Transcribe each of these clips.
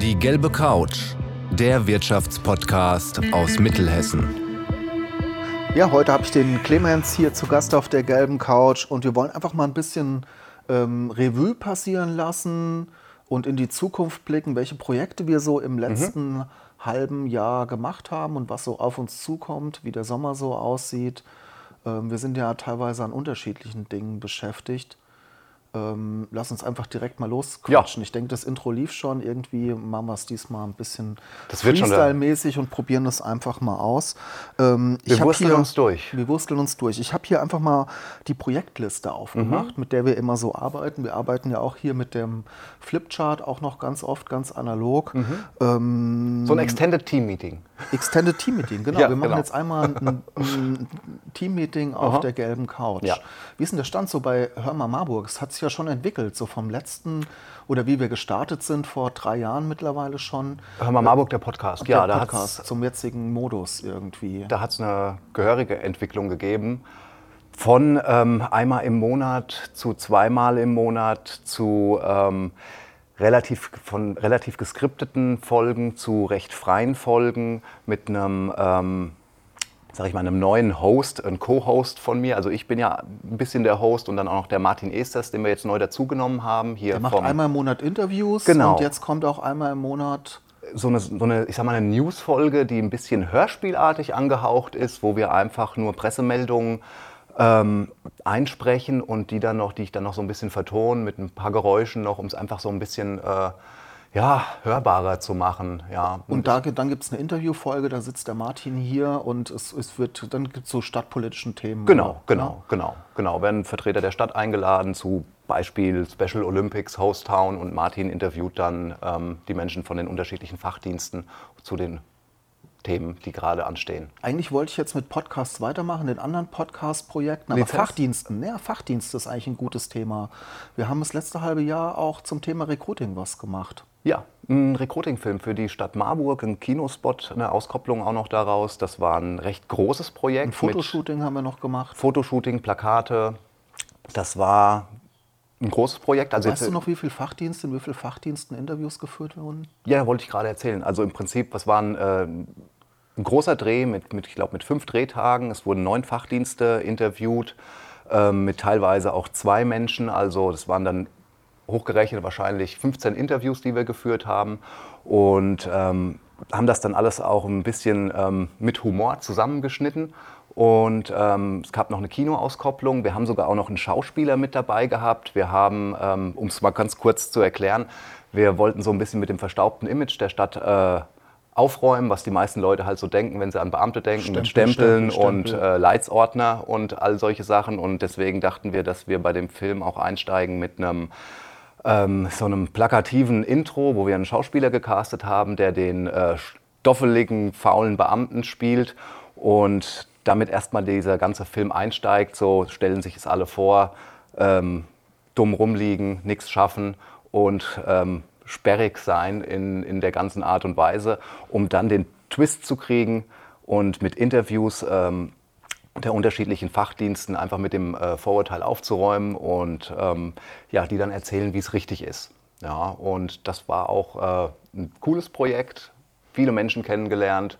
Die gelbe Couch, der Wirtschaftspodcast aus Mittelhessen. Ja, heute habe ich den Clemens hier zu Gast auf der gelben Couch und wir wollen einfach mal ein bisschen ähm, Revue passieren lassen und in die Zukunft blicken, welche Projekte wir so im letzten mhm. halben Jahr gemacht haben und was so auf uns zukommt, wie der Sommer so aussieht. Ähm, wir sind ja teilweise an unterschiedlichen Dingen beschäftigt. Ähm, lass uns einfach direkt mal losquatschen. Ja. Ich denke, das Intro lief schon. Irgendwie machen wir es diesmal ein bisschen Freestyle-mäßig und probieren das einfach mal aus. Ähm, wir wursteln hier, uns durch. Wir wursteln uns durch. Ich habe hier einfach mal die Projektliste aufgemacht, mhm. mit der wir immer so arbeiten. Wir arbeiten ja auch hier mit dem Flipchart auch noch ganz oft, ganz analog. Mhm. Ähm, so ein Extended Team Meeting. Extended Team Meeting, genau. ja, wir machen genau. jetzt einmal ein, ein Team Meeting auf Aha. der gelben Couch. Ja. Wie ist denn der Stand so bei Hörmer Marburg? Es hat sich ja schon entwickelt, so vom letzten oder wie wir gestartet sind vor drei Jahren mittlerweile schon. Hörmer Marburg, der Podcast, der ja. Der Podcast zum jetzigen Modus irgendwie. Da hat es eine gehörige Entwicklung gegeben. Von ähm, einmal im Monat zu zweimal im Monat zu ähm, relativ, von relativ geskripteten Folgen zu recht freien Folgen mit einem, ähm, sag ich mal, einem neuen Host, ein Co-Host von mir. Also ich bin ja ein bisschen der Host und dann auch noch der Martin Esters, den wir jetzt neu dazugenommen haben. Hier der macht vom, einmal im Monat Interviews genau. und jetzt kommt auch einmal im Monat so eine, so eine, ich sag mal, eine Newsfolge, die ein bisschen hörspielartig angehaucht ist, wo wir einfach nur Pressemeldungen ähm, einsprechen und die dann noch, die ich dann noch so ein bisschen vertone mit ein paar Geräuschen noch, um es einfach so ein bisschen äh, ja, hörbarer zu machen. Ja. Und, und da, dann gibt es eine Interviewfolge, da sitzt der Martin hier und es, es wird, dann gibt es so stadtpolitischen Themen. Genau, genau, ja? genau, genau. Werden Vertreter der Stadt eingeladen zu Beispiel Special Olympics, Host Town und Martin interviewt dann ähm, die Menschen von den unterschiedlichen Fachdiensten zu den Themen, die gerade anstehen. Eigentlich wollte ich jetzt mit Podcasts weitermachen, den anderen Podcast-Projekten, aber Lizenz? Fachdiensten, ja, Fachdienst ist eigentlich ein gutes Thema. Wir haben das letzte halbe Jahr auch zum Thema Recruiting was gemacht. Ja, ein Recruiting-Film für die Stadt Marburg, ein Kinospot, eine Auskopplung auch noch daraus. Das war ein recht großes Projekt. Ein Fotoshooting haben wir noch gemacht. Fotoshooting, Plakate. Das war ein großes Projekt. Also weißt du noch, wie viele Fachdienste, in wie vielen Fachdiensten Interviews geführt wurden? Ja, wollte ich gerade erzählen. Also im Prinzip, was waren äh, ein großer Dreh mit, mit ich glaube, mit fünf Drehtagen. Es wurden neun Fachdienste interviewt, äh, mit teilweise auch zwei Menschen. Also das waren dann hochgerechnet wahrscheinlich 15 Interviews, die wir geführt haben. Und ähm, haben das dann alles auch ein bisschen ähm, mit Humor zusammengeschnitten und ähm, es gab noch eine Kinoauskopplung. Wir haben sogar auch noch einen Schauspieler mit dabei gehabt. Wir haben, ähm, um es mal ganz kurz zu erklären, wir wollten so ein bisschen mit dem verstaubten Image der Stadt äh, aufräumen, was die meisten Leute halt so denken, wenn sie an Beamte denken, Stempel, mit Stempeln Stempel, und Stempel. Äh, Leitsordner und all solche Sachen. Und deswegen dachten wir, dass wir bei dem Film auch einsteigen mit einem ähm, so einem plakativen Intro, wo wir einen Schauspieler gecastet haben, der den äh, stoffeligen, faulen Beamten spielt. Und damit erstmal dieser ganze Film einsteigt. So stellen sich es alle vor, ähm, dumm rumliegen, nichts schaffen und ähm, sperrig sein in, in der ganzen Art und Weise, um dann den Twist zu kriegen und mit Interviews ähm, der unterschiedlichen Fachdiensten einfach mit dem äh, Vorurteil aufzuräumen und ähm, ja, die dann erzählen, wie es richtig ist. Ja, und das war auch äh, ein cooles Projekt, viele Menschen kennengelernt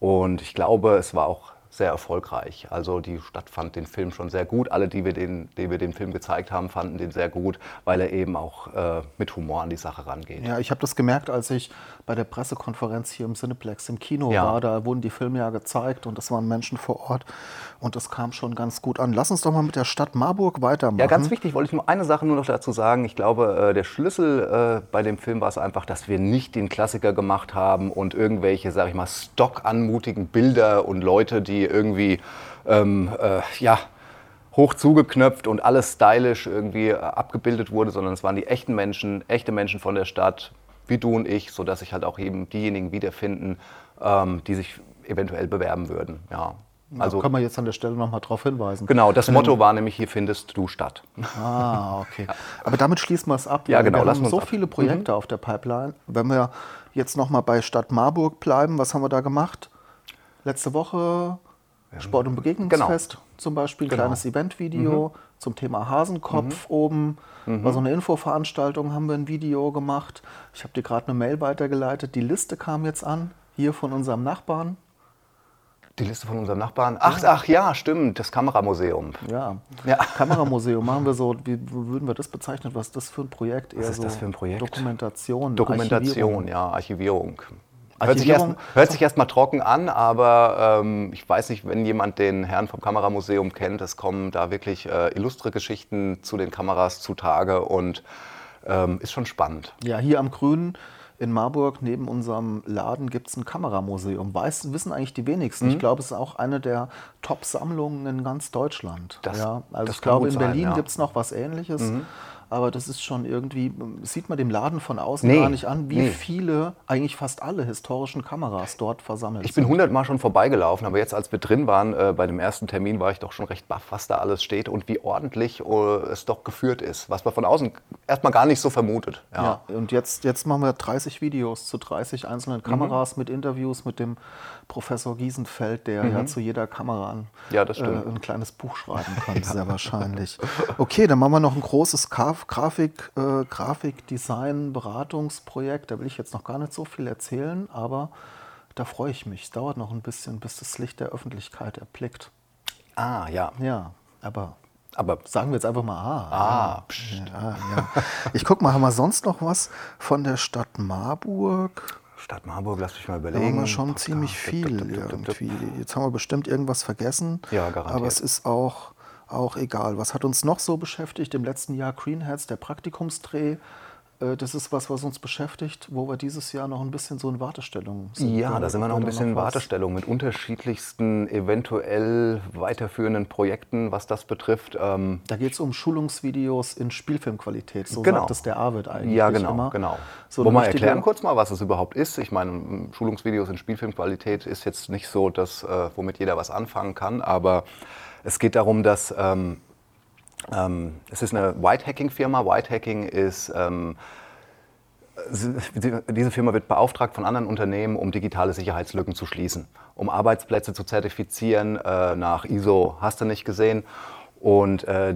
und ich glaube, es war auch sehr erfolgreich. Also die Stadt fand den Film schon sehr gut. Alle, die wir den, die wir den Film gezeigt haben, fanden den sehr gut, weil er eben auch äh, mit Humor an die Sache rangeht. Ja, ich habe das gemerkt, als ich bei der Pressekonferenz hier im Cineplex im Kino ja. war. Da wurden die Filme ja gezeigt und es waren Menschen vor Ort und das kam schon ganz gut an. Lass uns doch mal mit der Stadt Marburg weitermachen. Ja, ganz wichtig, wollte ich nur eine Sache nur noch dazu sagen. Ich glaube, äh, der Schlüssel äh, bei dem Film war es einfach, dass wir nicht den Klassiker gemacht haben und irgendwelche, sag ich mal, stockanmutigen Bilder und Leute, die irgendwie, ähm, äh, ja, hoch zugeknöpft und alles stylisch irgendwie äh, abgebildet wurde, sondern es waren die echten Menschen, echte Menschen von der Stadt, wie du und ich, sodass sich halt auch eben diejenigen wiederfinden, ähm, die sich eventuell bewerben würden. Ja. Also, da kann man jetzt an der Stelle nochmal darauf hinweisen. Genau, das Motto war nämlich, hier findest du statt. Ah, okay. Aber damit schließen wir es ab. Ja, genau. Wir haben so ab. viele Projekte mhm. auf der Pipeline. Wenn wir jetzt nochmal bei Stadt Marburg bleiben, was haben wir da gemacht? Letzte Woche Sport- und Begegnungsfest genau. zum Beispiel, genau. kleines Eventvideo. zum Thema Hasenkopf oben. War so eine Infoveranstaltung, haben wir ein Video gemacht. Ich habe dir gerade eine Mail weitergeleitet. Die Liste kam jetzt an, hier von unserem Nachbarn. Die Liste von unserem Nachbarn. Ach, ach ja, stimmt, das Kameramuseum. Ja. Ja. Kameramuseum machen wir so, wie würden wir das bezeichnen? Was ist das für ein Projekt? Eher ist so das für ein Projekt? Dokumentation. Dokumentation, Archivierung. ja, Archivierung. Hört sich, erst, hört sich erstmal trocken an, aber ähm, ich weiß nicht, wenn jemand den Herrn vom Kameramuseum kennt, es kommen da wirklich äh, illustre Geschichten zu den Kameras zutage und ähm, ist schon spannend. Ja, hier am Grünen in Marburg neben unserem Laden gibt es ein Kameramuseum. Weiß, wissen eigentlich die wenigsten. Mhm. Ich glaube, es ist auch eine der Top-Sammlungen in ganz Deutschland. Das- ja, also das ich glaube, in Berlin ja. Mhm. gibt es noch was ähnliches. Aber das ist schon irgendwie, sieht man dem Laden von außen Nee, gar nicht an, wie nee. viele, eigentlich fast alle historischen Kameras dort versammelt Ich bin sind. hundertmal schon vorbeigelaufen, aber jetzt, als wir drin waren, äh, bei dem ersten Termin, war ich doch schon recht baff, was da alles steht und wie ordentlich äh, es doch geführt ist, was man von außen erstmal gar nicht so vermutet. Ja. und jetzt, jetzt machen wir 30 Videos zu 30 einzelnen Kameras mit Interviews mit dem Professor Giesenfeld, der ja zu jeder Kamera ein, Ja. Äh, ein kleines Buch schreiben kann, sehr wahrscheinlich. Okay, dann machen wir noch ein großes Graf Grafik, äh, Grafikdesign-Beratungsprojekt. Da will ich jetzt noch gar nicht so viel erzählen, aber da freue ich mich. Es dauert noch ein bisschen, bis das Licht der Öffentlichkeit erblickt. Ah, ja. Ja, aber Aber sagen wir jetzt einfach mal ah. Ah, pst. Ja, ja. Ich guck mal, haben wir sonst noch was von der Stadt Marburg? Stadt Marburg, lass mich mal Da überlegen. haben wir schon Podcast. ziemlich viel irgendwie. Jetzt haben wir bestimmt irgendwas vergessen. Ja, garantiert. Aber es ist auch, auch egal. Was hat uns noch so beschäftigt? Im letzten Jahr Greenheads, der Praktikumsdreh. Äh, Das ist was, was uns beschäftigt, wo wir dieses Jahr noch ein bisschen so in Wartestellung sind. Ja, da sind wir noch ein bisschen in? Wartestellung mit unterschiedlichsten, eventuell weiterführenden Projekten, was das betrifft. Ähm, Da geht es um Schulungsvideos in Spielfilmqualität. So Genau. sagt es der Arvid eigentlich ja, genau, immer. genau. So Wo wir erklären kurz mal, was es überhaupt ist. Ich meine, Schulungsvideos in Spielfilmqualität ist jetzt nicht so das, äh, womit jeder was anfangen kann, aber es geht darum, dass ähm, ähm, es ist eine Whitehacking-Firma. Whitehacking ist ähm, diese Firma wird beauftragt von anderen Unternehmen, um digitale Sicherheitslücken zu schließen, um Arbeitsplätze zu zertifizieren äh, nach ISO, hast du nicht gesehen. Und äh,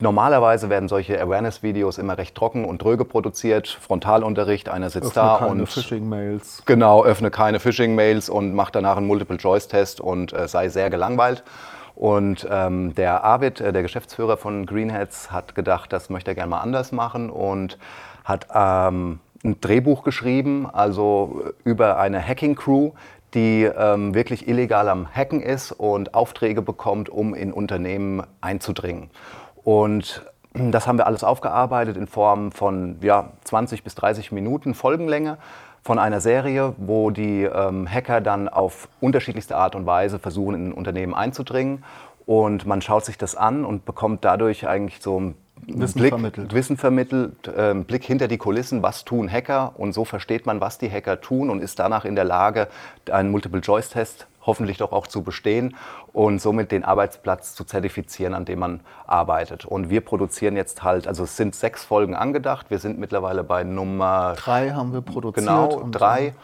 normalerweise werden solche Awareness-Videos immer recht trocken und dröge produziert. Frontalunterricht, einer sitzt Öffne da keine und Phishing-Mails. Genau, öffne keine Phishing-Mails und mach danach einen Multiple-Choice-Test und äh, sei sehr gelangweilt. Und ähm, der Arvid, äh, der Geschäftsführer von Greenheads, hat gedacht, das möchte er gerne mal anders machen und hat ähm, ein Drehbuch geschrieben, also äh, über eine Hacking-Crew, die ähm, wirklich illegal am Hacken ist und Aufträge bekommt, um in Unternehmen einzudringen. Und das haben wir alles aufgearbeitet in Form von ja, 20 bis 30 Minuten Folgenlänge von einer Serie, wo die ähm, Hacker dann auf unterschiedlichste Art und Weise versuchen, in ein Unternehmen einzudringen. Und man schaut sich das an und bekommt dadurch eigentlich so einen Wissen Blick, vermittelt. Wissen vermittelt, ähm, Blick hinter die Kulissen, was tun Hacker und so versteht man, was die Hacker tun und ist danach in der Lage, einen Multiple-Choice-Test hoffentlich doch auch zu bestehen und somit den Arbeitsplatz zu zertifizieren, an dem man arbeitet. Und wir produzieren jetzt halt, also es sind sechs Folgen angedacht, wir sind mittlerweile bei Nummer Drei haben wir produziert. Genau, drei.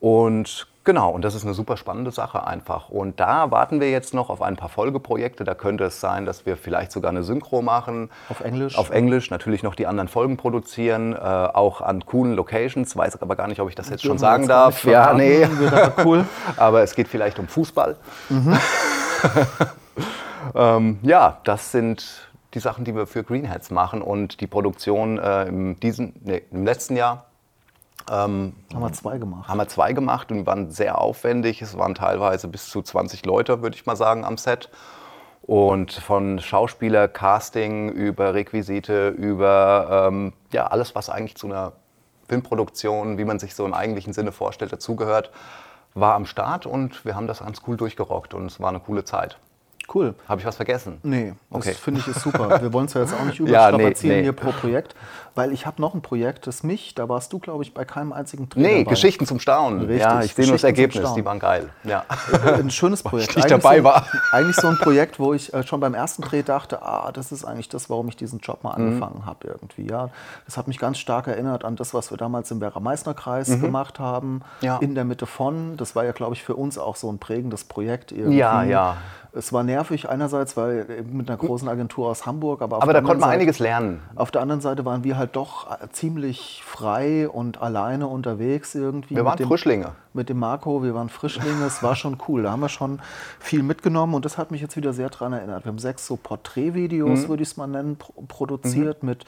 Und genau, und das ist eine super spannende Sache einfach. Und da warten wir jetzt noch auf ein paar Folgeprojekte. Da könnte es sein, dass wir vielleicht sogar eine Synchro machen. Auf Englisch? Auf Englisch, natürlich noch die anderen Folgen produzieren, äh, auch an coolen Locations. Weiß aber gar nicht, ob ich das jetzt schon Dürfen wir sagen jetzt darf. Ja, nee. aber cool. aber es geht vielleicht um Fußball. Mhm. ähm, ja, das sind die Sachen, die wir für Greenheads machen. Und die Produktion äh, im, diesen, nee, im letzten Jahr Haben wir zwei gemacht. haben wir zwei gemacht und waren sehr aufwendig. Es waren teilweise bis zu 20 Leute, würde ich mal sagen, am Set. Und von Schauspieler, Casting über Requisite, über ähm, ja, alles, was eigentlich zu einer Filmproduktion, wie man sich so im eigentlichen Sinne vorstellt, dazugehört, war am Start und wir haben das ganz cool durchgerockt und es war eine coole Zeit. Cool. Habe ich was vergessen? Nee, das Okay. finde ich ist super. Wir wollen es ja jetzt auch nicht Ja, nee, überstrapazieren nee. hier pro Projekt, weil ich habe noch ein Projekt, das mich, da warst du, glaube ich, bei keinem einzigen Dreh Nee, dabei. Geschichten zum Staunen. Richtig, ja, ich sehe nur das Ergebnis, die waren geil. Ja. Ein schönes Projekt. ich nicht Eigentlich dabei so, war. Eigentlich so ein Projekt, wo ich äh, schon beim ersten Dreh dachte, ah, das ist eigentlich das, warum ich diesen Job mal Mhm. angefangen habe irgendwie. Ja, das hat mich ganz stark erinnert an das, was wir damals im Werra-Meißner-Kreis gemacht haben, Mhm. Ja. in der Mitte von. Das war ja, glaube ich, für uns auch so ein prägendes Projekt irgendwie. Ja, ja. Es war nervig einerseits, weil mit einer großen Agentur aus Hamburg, aber Aber da konnte man anderen einiges lernen. Seite, Auf der anderen Seite waren wir halt doch äh, ziemlich frei und alleine unterwegs irgendwie. Wir waren dem, Frischlinge. Mit dem Marco, wir waren Frischlinge, es war schon cool. Da haben wir schon viel mitgenommen und das hat mich jetzt wieder sehr daran erinnert. Wir haben sechs so Porträtvideos, würde ich es mal nennen, pro produziert mit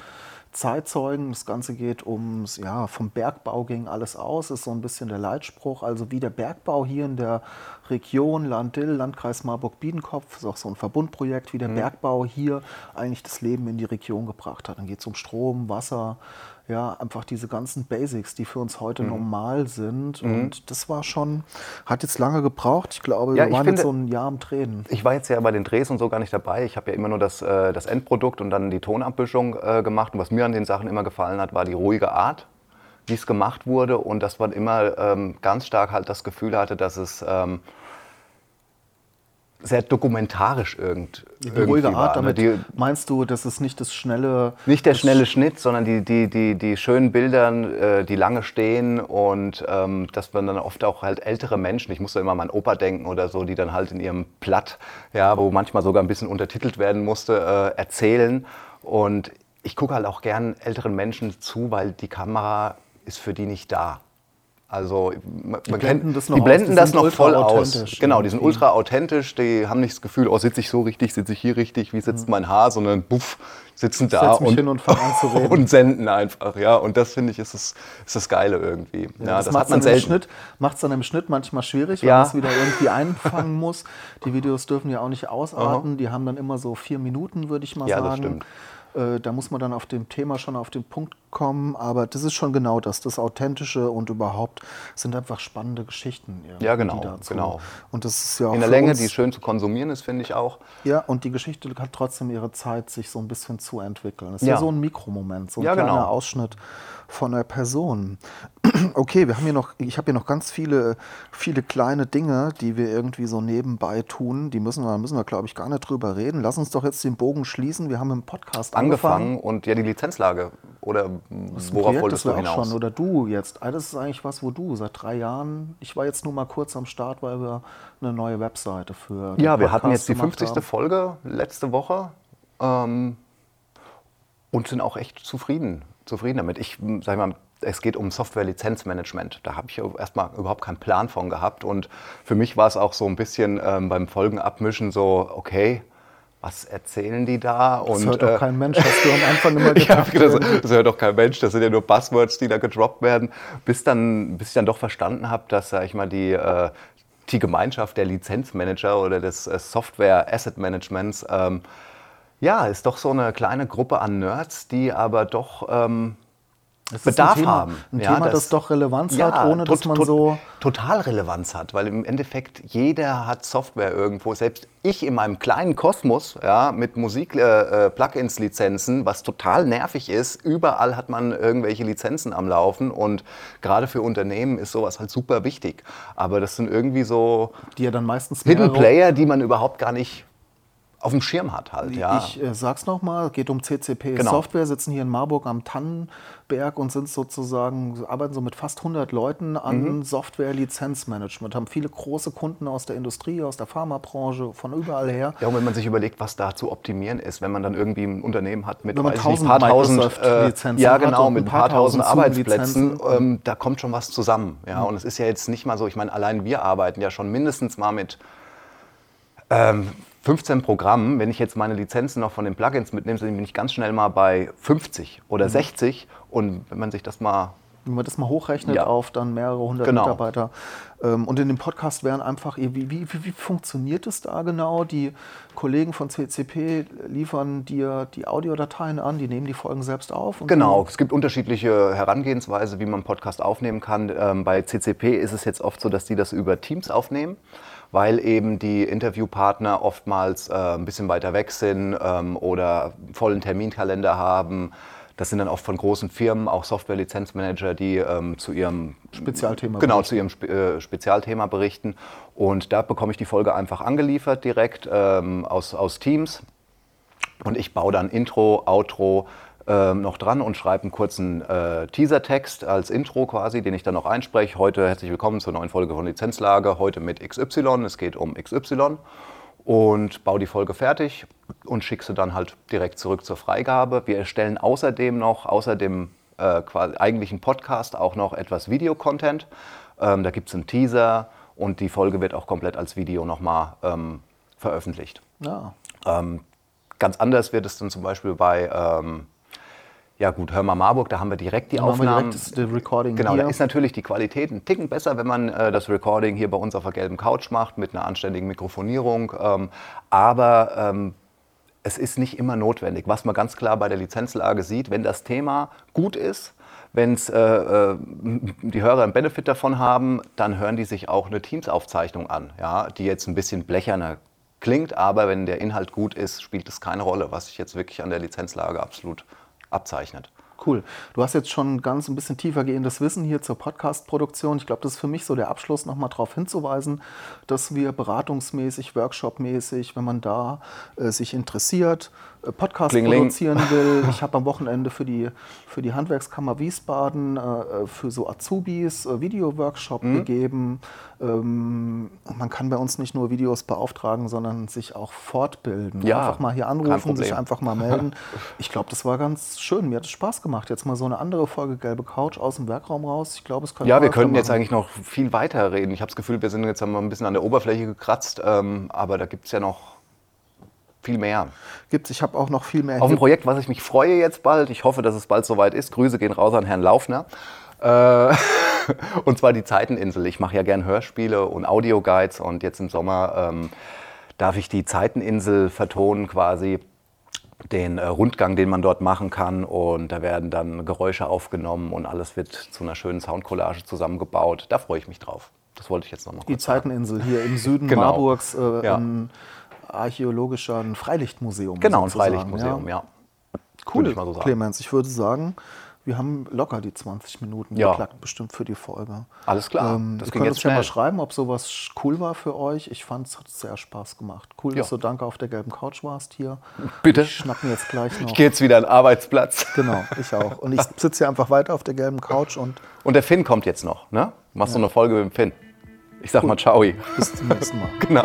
Zeitzeugen. Das Ganze geht ums, ja, vom Bergbau ging alles aus, ist so ein bisschen der Leitspruch. Also wie der Bergbau hier in der Region Land-Dill, Landkreis Marburg-Biedenkopf, ist auch so ein Verbundprojekt, wie der Bergbau hier eigentlich das Leben in die Region gebracht hat. Dann geht es um Strom, Wasser, ja, einfach diese ganzen Basics, die für uns heute normal sind. Und das war schon, hat jetzt lange gebraucht. Ich glaube, Ja, wir ich waren finde- jetzt so ein Jahr am Drehen. Ich war jetzt ja bei den Drehs und so gar nicht dabei. Ich habe ja immer nur das, äh, das Endprodukt und dann die Tonabmischung äh, gemacht. Und was mir an den Sachen immer gefallen hat, war die ruhige Art, wie es gemacht wurde. Und dass man immer ähm, ganz stark halt das Gefühl hatte, dass es ähm, sehr dokumentarisch irgend, Die ruhige war. Art, ne? damit Die, meinst du, das ist nicht das schnelle. nicht der schnelle Schnitt, sondern die, die, die, die schönen Bilder, äh, die lange stehen und ähm, dass man dann oft auch halt ältere Menschen, ich muss da immer an meinen Opa denken oder so, die dann halt in ihrem Platt, ja, wo manchmal sogar ein bisschen untertitelt werden musste, äh, erzählen. Und ich gucke halt auch gern älteren Menschen zu, weil die Kamera ist für die nicht da. Also man, man blenden kennt, das noch die aus, blenden die das noch voll aus. Genau, die sind irgendwie. ultra authentisch, die haben nicht das Gefühl, oh, sitze ich so richtig, sitze ich hier richtig, wie sitzt mein Haar, sondern buff, sitzen da Mhm. und, hin und und senden einfach, ja. Und das finde ich ist das, ist das Geile irgendwie. Ja, das, das, macht hat man dann im selten. Schnitt, macht's dann im Schnitt manchmal schwierig, weil Ja. man es wieder irgendwie einfangen muss. Die Videos dürfen ja auch nicht ausarten. Die haben dann immer so vier Minuten, würde ich mal Ja, sagen. das stimmt. Äh, Da muss man dann auf dem Thema schon auf den Punkt kommen. Aber das ist schon genau das, das Authentische und überhaupt sind einfach spannende Geschichten. irgendwie, Ja, genau, genau. Und das ist ja auch In der Länge, die schön zu konsumieren ist, finde ich auch. Ja, und die Geschichte hat trotzdem ihre Zeit, sich so ein bisschen zu entwickeln. Es ist Ja. ja so ein Mikromoment, so ein Ja, kleiner genau. Ausschnitt von einer Person. Okay, wir haben hier noch, ich habe hier noch ganz viele, viele kleine Dinge, die wir irgendwie so nebenbei tun. Die müssen wir, müssen wir, glaube ich, gar nicht drüber reden. Lass uns doch jetzt den Bogen schließen. Wir haben im Podcast angefangen. Angefangen und ja, die Lizenzlage. Oder Das worauf Projekt, wolltest du hinaus? schon. Oder du jetzt. Ah, Das ist eigentlich was, wo du seit drei Jahren, ich war jetzt nur mal kurz am Start, weil wir eine neue Webseite für Ja, wir hatten jetzt die gemacht 50. haben. Folge letzte Woche ähm, und sind auch echt zufrieden, zufrieden damit. Ich sag mal, es geht um Software-Lizenzmanagement. Da habe ich erstmal überhaupt keinen Plan von gehabt. Und für mich war es auch so ein bisschen ähm, beim Folgenabmischen so, okay, was erzählen die da? Das und, hört doch äh, kein Mensch, hast du am Anfang immer gedacht. gedacht, das, das hört doch kein Mensch, das sind ja nur Buzzwords, die da gedroppt werden. Bis, dann, bis ich dann doch verstanden habe, dass, sag ich mal, die, äh, die Gemeinschaft der Lizenzmanager oder des äh, Software Asset Managements, ähm, ja, ist doch so eine kleine Gruppe an Nerds, die aber doch ähm, Das Bedarf Thema, haben. Ein Ja, Thema, das, das- doch Relevanz hat, ohne dass man tot- so. Total Relevanz hat, weil im Endeffekt jeder hat Software irgendwo. Selbst ich in meinem kleinen Kosmos ja, mit Musik-Plugins-Lizenzen, was total nervig ist. Überall hat man irgendwelche Lizenzen am Laufen und gerade für Unternehmen ist sowas halt super wichtig. Aber das sind irgendwie so Die ja dann meistens Hidden Player, die man überhaupt gar nicht auf dem Schirm hat halt. Ja. Ich äh, sag's nochmal, geht um CCP Genau. Software, sitzen hier in Marburg am Tannenberg und sind sozusagen, arbeiten so mit fast 100 Leuten an Mhm. Software-Lizenzmanagement, haben viele große Kunden aus der Industrie, aus der Pharmabranche, von überall her. Ja, und wenn man sich überlegt, was da zu optimieren ist, wenn man dann irgendwie ein Unternehmen hat mit Wenn man weiß ich nicht, tausend paar tausend, Microsoft-Lizenzen ja genau, mit ein paar paar tausend tausend Arbeitsplätzen, ähm, da kommt schon was zusammen. Ja, und es ist ja jetzt nicht mal so, ich meine, allein wir arbeiten ja schon mindestens mal mit ähm, 15 Programmen. Wenn ich jetzt meine Lizenzen noch von den Plugins mitnehme, dann bin ich ganz schnell mal bei 50 Mhm. oder 60. Und wenn man sich das mal Wenn man das mal hochrechnet Ja. auf dann mehrere hundert Genau. Mitarbeiter. Ähm, und in dem Podcast wären einfach, wie, wie, wie, wie funktioniert es da genau? Die Kollegen von CCP liefern dir die Audiodateien an, die nehmen die Folgen selbst auf. Genau, es gibt unterschiedliche Herangehensweise, wie man einen Podcast aufnehmen kann. Ähm, bei CCP ist es jetzt oft so, dass die das über Teams aufnehmen, weil eben die Interviewpartner oftmals äh, ein bisschen weiter weg sind ähm, oder vollen Terminkalender haben. Das sind dann oft von großen Firmen, auch Software-Lizenzmanager, die ähm, zu ihrem Spezialthema Genau, zu ihrem Spe äh, Spezialthema berichten. Und da bekomme ich die Folge einfach angeliefert direkt ähm, aus, aus Teams. Und ich baue dann Intro, Outro ähm, noch dran und schreibe einen kurzen äh, Teasertext als Intro quasi, den ich dann noch einspreche. Heute herzlich willkommen zur neuen Folge von Lizenzlage. Heute mit XY. Es geht um XY. und baue die Folge fertig und schicke sie dann halt direkt zurück zur Freigabe. Wir erstellen außerdem noch, außer dem äh, eigentlichen Podcast, auch noch etwas Videocontent. Ähm, da gibt es einen Teaser und die Folge wird auch komplett als Video nochmal ähm, veröffentlicht. Ja. Ähm, ganz anders wird es dann zum Beispiel bei ähm, ja gut, hör mal Marburg, da haben wir direkt die Aufnahmen. Direkt das Recording genau, hier. da ist natürlich die Qualität ein Ticken besser, wenn man äh, das Recording hier bei uns auf der gelben Couch macht mit einer anständigen Mikrofonierung. Ähm, aber ähm, es ist nicht immer notwendig. Was man ganz klar bei der Lizenzlage sieht, wenn das Thema gut ist, wenn äh, äh, die Hörer einen Benefit davon haben, dann hören die sich auch eine Teams-Aufzeichnung an, ja, die jetzt ein bisschen blecherner klingt, aber wenn der Inhalt gut ist, spielt es keine Rolle, was sich jetzt wirklich an der Lizenzlage absolut abzeichnet. Cool. Du hast jetzt schon ganz ein bisschen tiefer gehendes Wissen hier zur Podcast-Produktion. Ich glaube, das ist für mich so der Abschluss, nochmal darauf hinzuweisen, dass wir beratungsmäßig, workshopmäßig, wenn man da äh, sich interessiert, äh, Podcast Klingling. produzieren will. Ich habe am Wochenende für die, für die Handwerkskammer Wiesbaden, äh, äh für so Azubis äh, Video-Workshop mhm. gegeben. Ähm, man kann bei uns nicht nur Videos beauftragen, sondern sich auch fortbilden. Ja, einfach mal hier anrufen, sich einfach mal melden. Ich glaube, das war ganz schön. Mir hat es Spaß gemacht. Jetzt mal so eine andere Folge Gelbe Couch aus dem Werkraum raus. Ich glaube, es könnte Ja, wir könnten jetzt eigentlich noch viel weiter reden. Ich habe das Gefühl, wir sind jetzt wir ein bisschen an der Oberfläche gekratzt, ähm, aber da gibt es ja noch viel mehr. Gibt Ich habe auch noch viel mehr. Auf ein Projekt, was ich mich freue jetzt bald. Ich hoffe, dass es bald soweit ist. Grüße gehen raus an Herrn Laufner. Äh, und zwar die Zeiteninsel. Ich mache ja gern Hörspiele und Audioguides und jetzt im Sommer ähm, darf ich die Zeiteninsel vertonen quasi den äh, Rundgang, den man dort machen kann. Und da werden dann Geräusche aufgenommen und alles wird zu einer schönen Soundcollage zusammengebaut. Da freue ich mich drauf. Das wollte ich jetzt noch mal Die Zeiteninsel hier im Süden genau. Marburgs. Äh, ja archäologischer Freilichtmuseum. Genau, ein Freilichtmuseum, ja. ja. Cool, ich so Clemens. Ich würde sagen, wir haben locker die 20 Minuten ja. geklackt, bestimmt für die Folge. Alles klar. Ähm, das ihr könnt uns ja mal schreiben, ob sowas cool war für euch. Ich fand es hat sehr Spaß gemacht. Cool, ja. dass du danke auf der gelben Couch warst hier. Bitte. Ich schnapp mir jetzt gleich noch. Ich gehe jetzt wieder an den Arbeitsplatz. Genau, ich auch. Und ich sitze hier einfach weiter auf der gelben Couch und. Und der Finn kommt jetzt noch, ne? Machst ja. du eine Folge mit dem Finn. Ich sag cool. mal ciao. Bis zum nächsten Mal. genau.